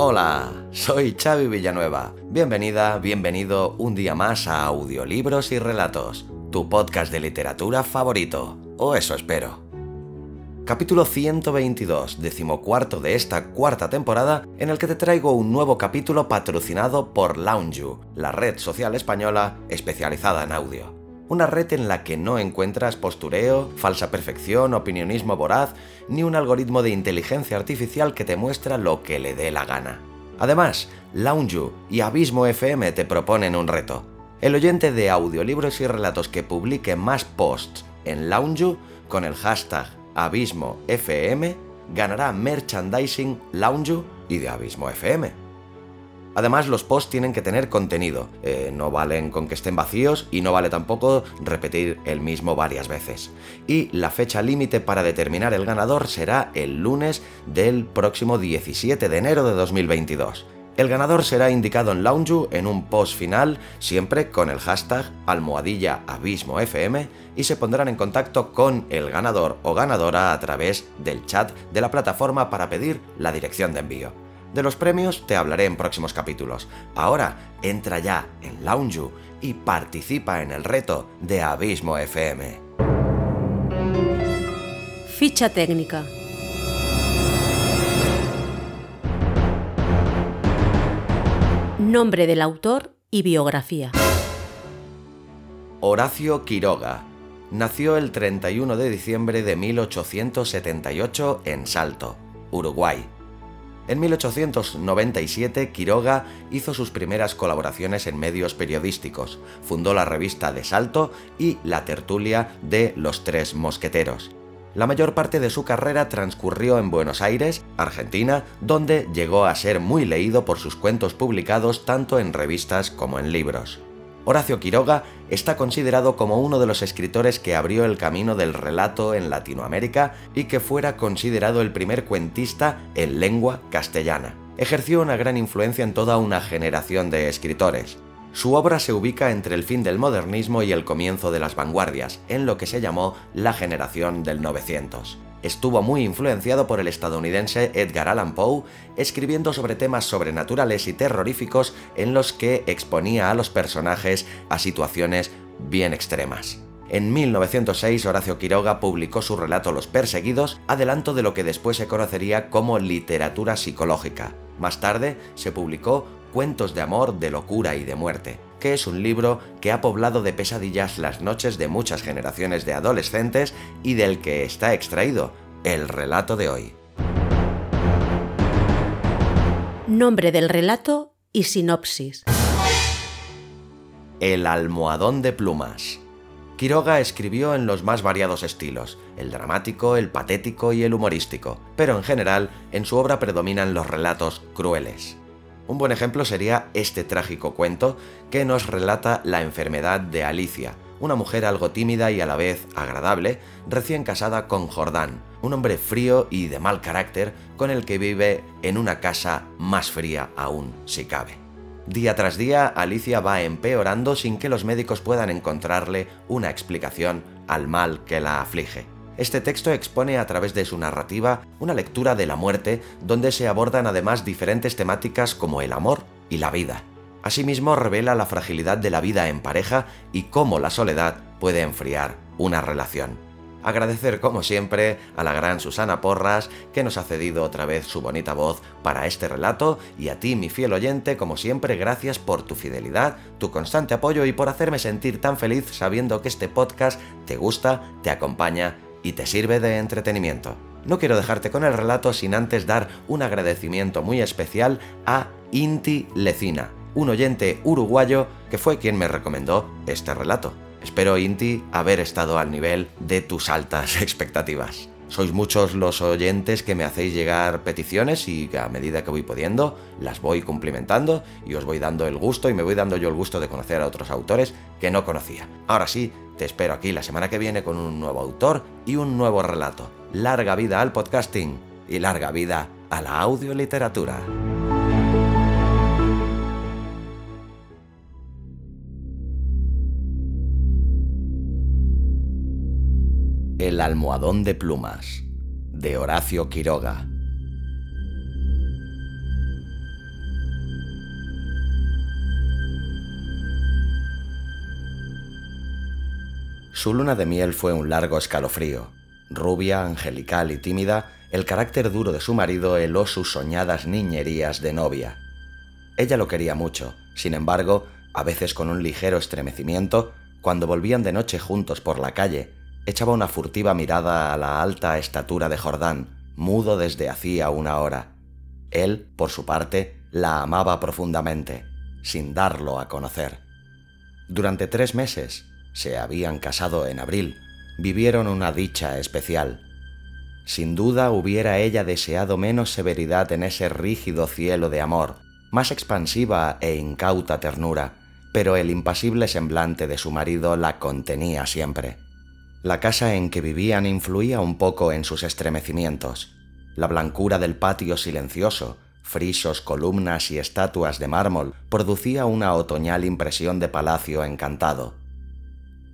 Hola, soy Xavi Villanueva. Bienvenida, bienvenido un día más a Audiolibros y Relatos, tu podcast de literatura favorito. O eso espero. Capítulo 122, decimocuarto de esta cuarta temporada, en el que te traigo un nuevo capítulo patrocinado por Loungeu, la red social española especializada en audio. Una red en la que no encuentras postureo, falsa perfección, opinionismo voraz, ni un algoritmo de inteligencia artificial que te muestra lo que le dé la gana. Además, Loungeu y Abismo FM te proponen un reto. El oyente de audiolibros y relatos que publique más posts en Loungeu con el hashtag Abismo FM ganará merchandising Loungeu y de Abismo FM. Además, los posts tienen que tener contenido, eh, no valen con que estén vacíos y no vale tampoco repetir el mismo varias veces. Y la fecha límite para determinar el ganador será el lunes del próximo 17 de enero de 2022. El ganador será indicado en Loungeu en un post final, siempre con el hashtag almohadilla abismo FM y se pondrán en contacto con el ganador o ganadora a través del chat de la plataforma para pedir la dirección de envío. De los premios te hablaré en próximos capítulos. Ahora, entra ya en Loungeu y participa en el reto de Abismo FM. Ficha técnica. Nombre del autor y biografía. Horacio Quiroga. Nació el 31 de diciembre de 1878 en Salto, Uruguay en 1897, Quiroga hizo sus primeras colaboraciones en medios periodísticos, fundó la revista De Salto y la tertulia de Los Tres Mosqueteros. La mayor parte de su carrera transcurrió en Buenos Aires, Argentina, donde llegó a ser muy leído por sus cuentos publicados tanto en revistas como en libros. Horacio Quiroga está considerado como uno de los escritores que abrió el camino del relato en Latinoamérica y que fuera considerado el primer cuentista en lengua castellana. Ejerció una gran influencia en toda una generación de escritores. Su obra se ubica entre el fin del modernismo y el comienzo de las vanguardias, en lo que se llamó la generación del 900 estuvo muy influenciado por el estadounidense Edgar Allan Poe, escribiendo sobre temas sobrenaturales y terroríficos en los que exponía a los personajes a situaciones bien extremas. En 1906 Horacio Quiroga publicó su relato Los Perseguidos, adelanto de lo que después se conocería como literatura psicológica. Más tarde se publicó Cuentos de amor, de locura y de muerte, que es un libro que ha poblado de pesadillas las noches de muchas generaciones de adolescentes y del que está extraído el relato de hoy. Nombre del relato y sinopsis. El almohadón de plumas. Quiroga escribió en los más variados estilos, el dramático, el patético y el humorístico, pero en general en su obra predominan los relatos crueles. Un buen ejemplo sería este trágico cuento que nos relata la enfermedad de Alicia, una mujer algo tímida y a la vez agradable, recién casada con Jordán, un hombre frío y de mal carácter con el que vive en una casa más fría aún, si cabe. Día tras día, Alicia va empeorando sin que los médicos puedan encontrarle una explicación al mal que la aflige. Este texto expone a través de su narrativa una lectura de la muerte donde se abordan además diferentes temáticas como el amor y la vida. Asimismo revela la fragilidad de la vida en pareja y cómo la soledad puede enfriar una relación. Agradecer como siempre a la gran Susana Porras que nos ha cedido otra vez su bonita voz para este relato y a ti mi fiel oyente como siempre gracias por tu fidelidad, tu constante apoyo y por hacerme sentir tan feliz sabiendo que este podcast te gusta, te acompaña y te sirve de entretenimiento. No quiero dejarte con el relato sin antes dar un agradecimiento muy especial a Inti Lecina, un oyente uruguayo que fue quien me recomendó este relato. Espero, Inti, haber estado al nivel de tus altas expectativas. Sois muchos los oyentes que me hacéis llegar peticiones y a medida que voy pudiendo las voy cumplimentando y os voy dando el gusto y me voy dando yo el gusto de conocer a otros autores que no conocía. Ahora sí, te espero aquí la semana que viene con un nuevo autor y un nuevo relato. Larga vida al podcasting y larga vida a la audioliteratura. El almohadón de plumas, de Horacio Quiroga. Su luna de miel fue un largo escalofrío. Rubia, angelical y tímida, el carácter duro de su marido heló sus soñadas niñerías de novia. Ella lo quería mucho, sin embargo, a veces con un ligero estremecimiento, cuando volvían de noche juntos por la calle, echaba una furtiva mirada a la alta estatura de Jordán, mudo desde hacía una hora. Él, por su parte, la amaba profundamente, sin darlo a conocer. Durante tres meses, se habían casado en abril, vivieron una dicha especial. Sin duda hubiera ella deseado menos severidad en ese rígido cielo de amor, más expansiva e incauta ternura, pero el impasible semblante de su marido la contenía siempre. La casa en que vivían influía un poco en sus estremecimientos. La blancura del patio silencioso, frisos, columnas y estatuas de mármol producía una otoñal impresión de palacio encantado.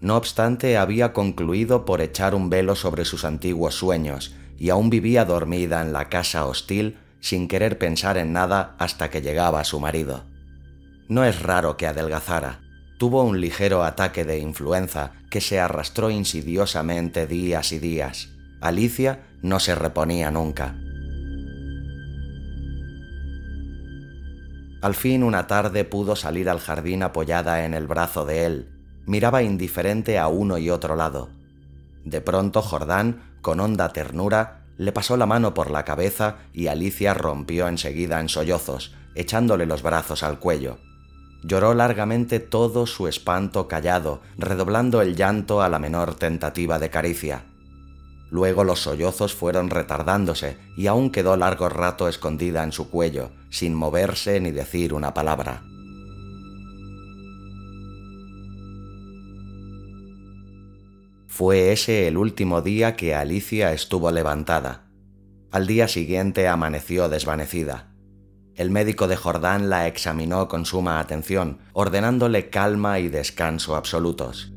No obstante, había concluido por echar un velo sobre sus antiguos sueños y aún vivía dormida en la casa hostil sin querer pensar en nada hasta que llegaba su marido. No es raro que adelgazara, tuvo un ligero ataque de influenza que se arrastró insidiosamente días y días. Alicia no se reponía nunca. Al fin una tarde pudo salir al jardín apoyada en el brazo de él. Miraba indiferente a uno y otro lado. De pronto Jordán, con honda ternura, le pasó la mano por la cabeza y Alicia rompió enseguida en sollozos, echándole los brazos al cuello. Lloró largamente todo su espanto callado, redoblando el llanto a la menor tentativa de caricia. Luego los sollozos fueron retardándose y aún quedó largo rato escondida en su cuello, sin moverse ni decir una palabra. Fue ese el último día que Alicia estuvo levantada. Al día siguiente amaneció desvanecida. El médico de Jordán la examinó con suma atención, ordenándole calma y descanso absolutos.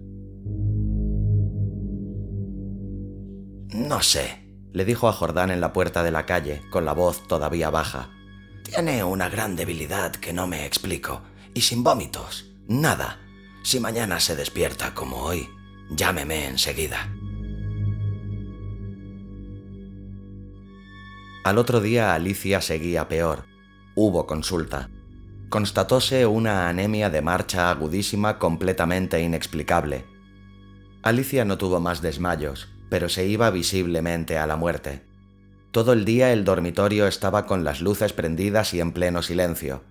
No sé, le dijo a Jordán en la puerta de la calle, con la voz todavía baja. Tiene una gran debilidad que no me explico, y sin vómitos, nada. Si mañana se despierta como hoy, llámeme enseguida. Al otro día Alicia seguía peor, Hubo consulta. Constatóse una anemia de marcha agudísima completamente inexplicable. Alicia no tuvo más desmayos, pero se iba visiblemente a la muerte. Todo el día el dormitorio estaba con las luces prendidas y en pleno silencio.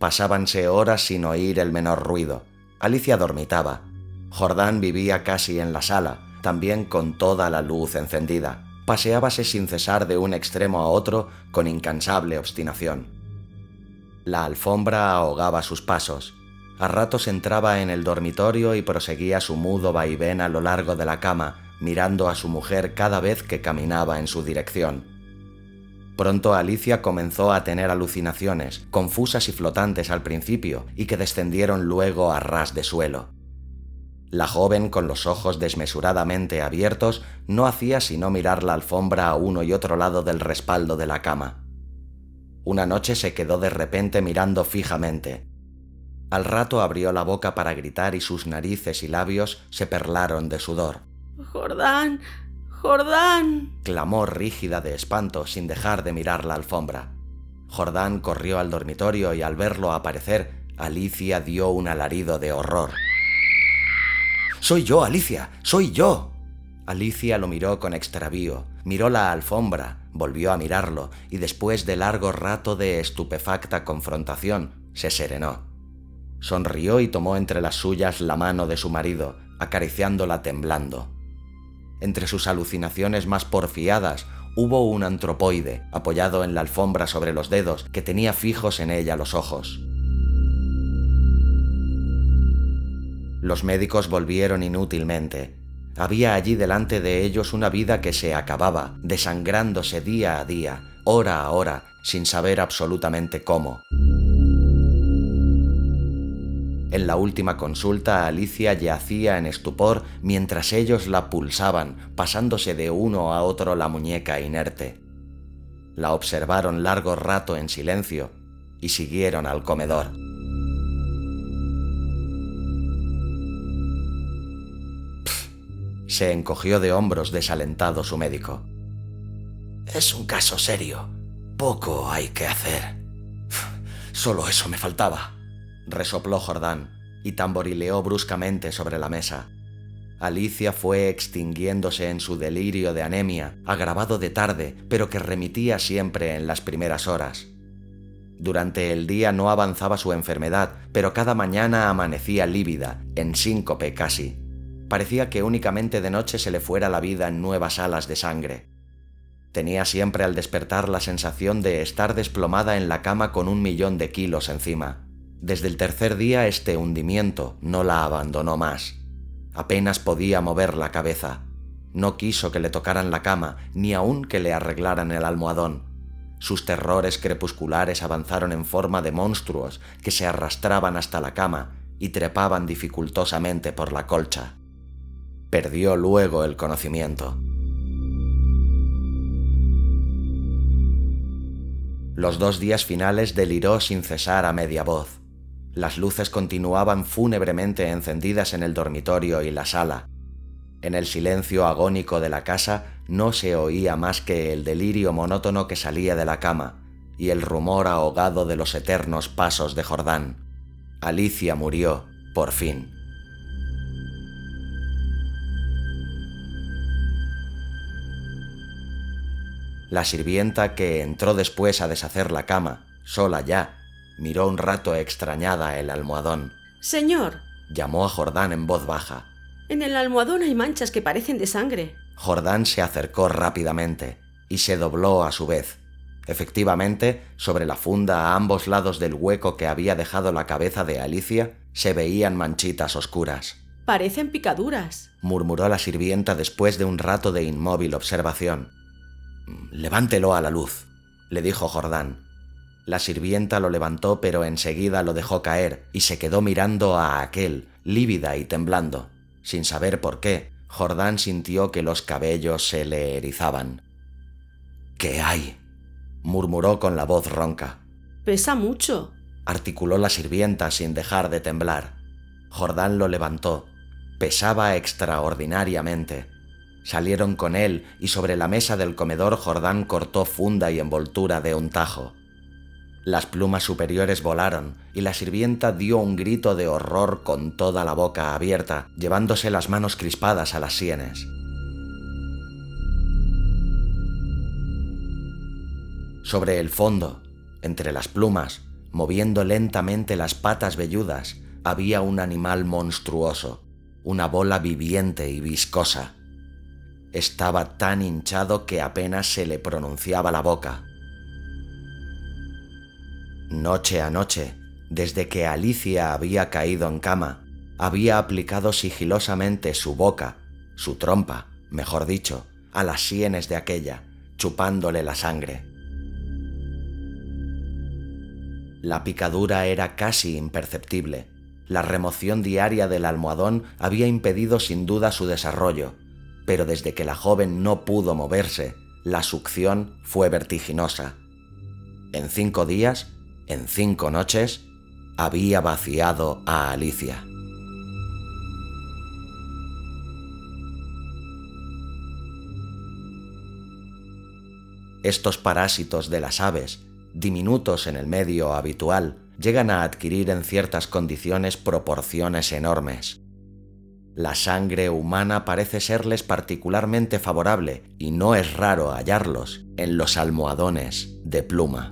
Pasábanse horas sin oír el menor ruido. Alicia dormitaba. Jordán vivía casi en la sala, también con toda la luz encendida. Paseábase sin cesar de un extremo a otro con incansable obstinación. La alfombra ahogaba sus pasos. A ratos entraba en el dormitorio y proseguía su mudo vaivén a lo largo de la cama, mirando a su mujer cada vez que caminaba en su dirección. Pronto Alicia comenzó a tener alucinaciones, confusas y flotantes al principio, y que descendieron luego a ras de suelo. La joven, con los ojos desmesuradamente abiertos, no hacía sino mirar la alfombra a uno y otro lado del respaldo de la cama. Una noche se quedó de repente mirando fijamente. Al rato abrió la boca para gritar y sus narices y labios se perlaron de sudor. Jordán, Jordán. clamó rígida de espanto sin dejar de mirar la alfombra. Jordán corrió al dormitorio y al verlo aparecer, Alicia dio un alarido de horror. Soy yo, Alicia, soy yo. Alicia lo miró con extravío, miró la alfombra, volvió a mirarlo y después de largo rato de estupefacta confrontación, se serenó. Sonrió y tomó entre las suyas la mano de su marido, acariciándola temblando. Entre sus alucinaciones más porfiadas hubo un antropoide apoyado en la alfombra sobre los dedos que tenía fijos en ella los ojos. Los médicos volvieron inútilmente. Había allí delante de ellos una vida que se acababa, desangrándose día a día, hora a hora, sin saber absolutamente cómo. En la última consulta Alicia yacía en estupor mientras ellos la pulsaban, pasándose de uno a otro la muñeca inerte. La observaron largo rato en silencio y siguieron al comedor. Se encogió de hombros desalentado su médico. Es un caso serio. Poco hay que hacer. Solo eso me faltaba resopló Jordán y tamborileó bruscamente sobre la mesa. Alicia fue extinguiéndose en su delirio de anemia, agravado de tarde, pero que remitía siempre en las primeras horas. Durante el día no avanzaba su enfermedad, pero cada mañana amanecía lívida, en síncope casi. Parecía que únicamente de noche se le fuera la vida en nuevas alas de sangre. Tenía siempre al despertar la sensación de estar desplomada en la cama con un millón de kilos encima. Desde el tercer día este hundimiento no la abandonó más. Apenas podía mover la cabeza. No quiso que le tocaran la cama, ni aun que le arreglaran el almohadón. Sus terrores crepusculares avanzaron en forma de monstruos que se arrastraban hasta la cama y trepaban dificultosamente por la colcha. Perdió luego el conocimiento. Los dos días finales deliró sin cesar a media voz. Las luces continuaban fúnebremente encendidas en el dormitorio y la sala. En el silencio agónico de la casa no se oía más que el delirio monótono que salía de la cama y el rumor ahogado de los eternos pasos de Jordán. Alicia murió, por fin. La sirvienta que entró después a deshacer la cama, sola ya, Miró un rato extrañada el almohadón. Señor. Llamó a Jordán en voz baja. En el almohadón hay manchas que parecen de sangre. Jordán se acercó rápidamente y se dobló a su vez. Efectivamente, sobre la funda a ambos lados del hueco que había dejado la cabeza de Alicia, se veían manchitas oscuras. Parecen picaduras, murmuró la sirvienta después de un rato de inmóvil observación. Levántelo a la luz, le dijo Jordán. La sirvienta lo levantó pero enseguida lo dejó caer y se quedó mirando a aquel, lívida y temblando. Sin saber por qué, Jordán sintió que los cabellos se le erizaban. ¿Qué hay? murmuró con la voz ronca. Pesa mucho, articuló la sirvienta sin dejar de temblar. Jordán lo levantó. Pesaba extraordinariamente. Salieron con él y sobre la mesa del comedor Jordán cortó funda y envoltura de un tajo. Las plumas superiores volaron y la sirvienta dio un grito de horror con toda la boca abierta, llevándose las manos crispadas a las sienes. Sobre el fondo, entre las plumas, moviendo lentamente las patas velludas, había un animal monstruoso, una bola viviente y viscosa. Estaba tan hinchado que apenas se le pronunciaba la boca. Noche a noche, desde que Alicia había caído en cama, había aplicado sigilosamente su boca, su trompa, mejor dicho, a las sienes de aquella, chupándole la sangre. La picadura era casi imperceptible. La remoción diaria del almohadón había impedido sin duda su desarrollo, pero desde que la joven no pudo moverse, la succión fue vertiginosa. En cinco días en cinco noches, había vaciado a Alicia. Estos parásitos de las aves, diminutos en el medio habitual, llegan a adquirir en ciertas condiciones proporciones enormes. La sangre humana parece serles particularmente favorable y no es raro hallarlos en los almohadones de pluma.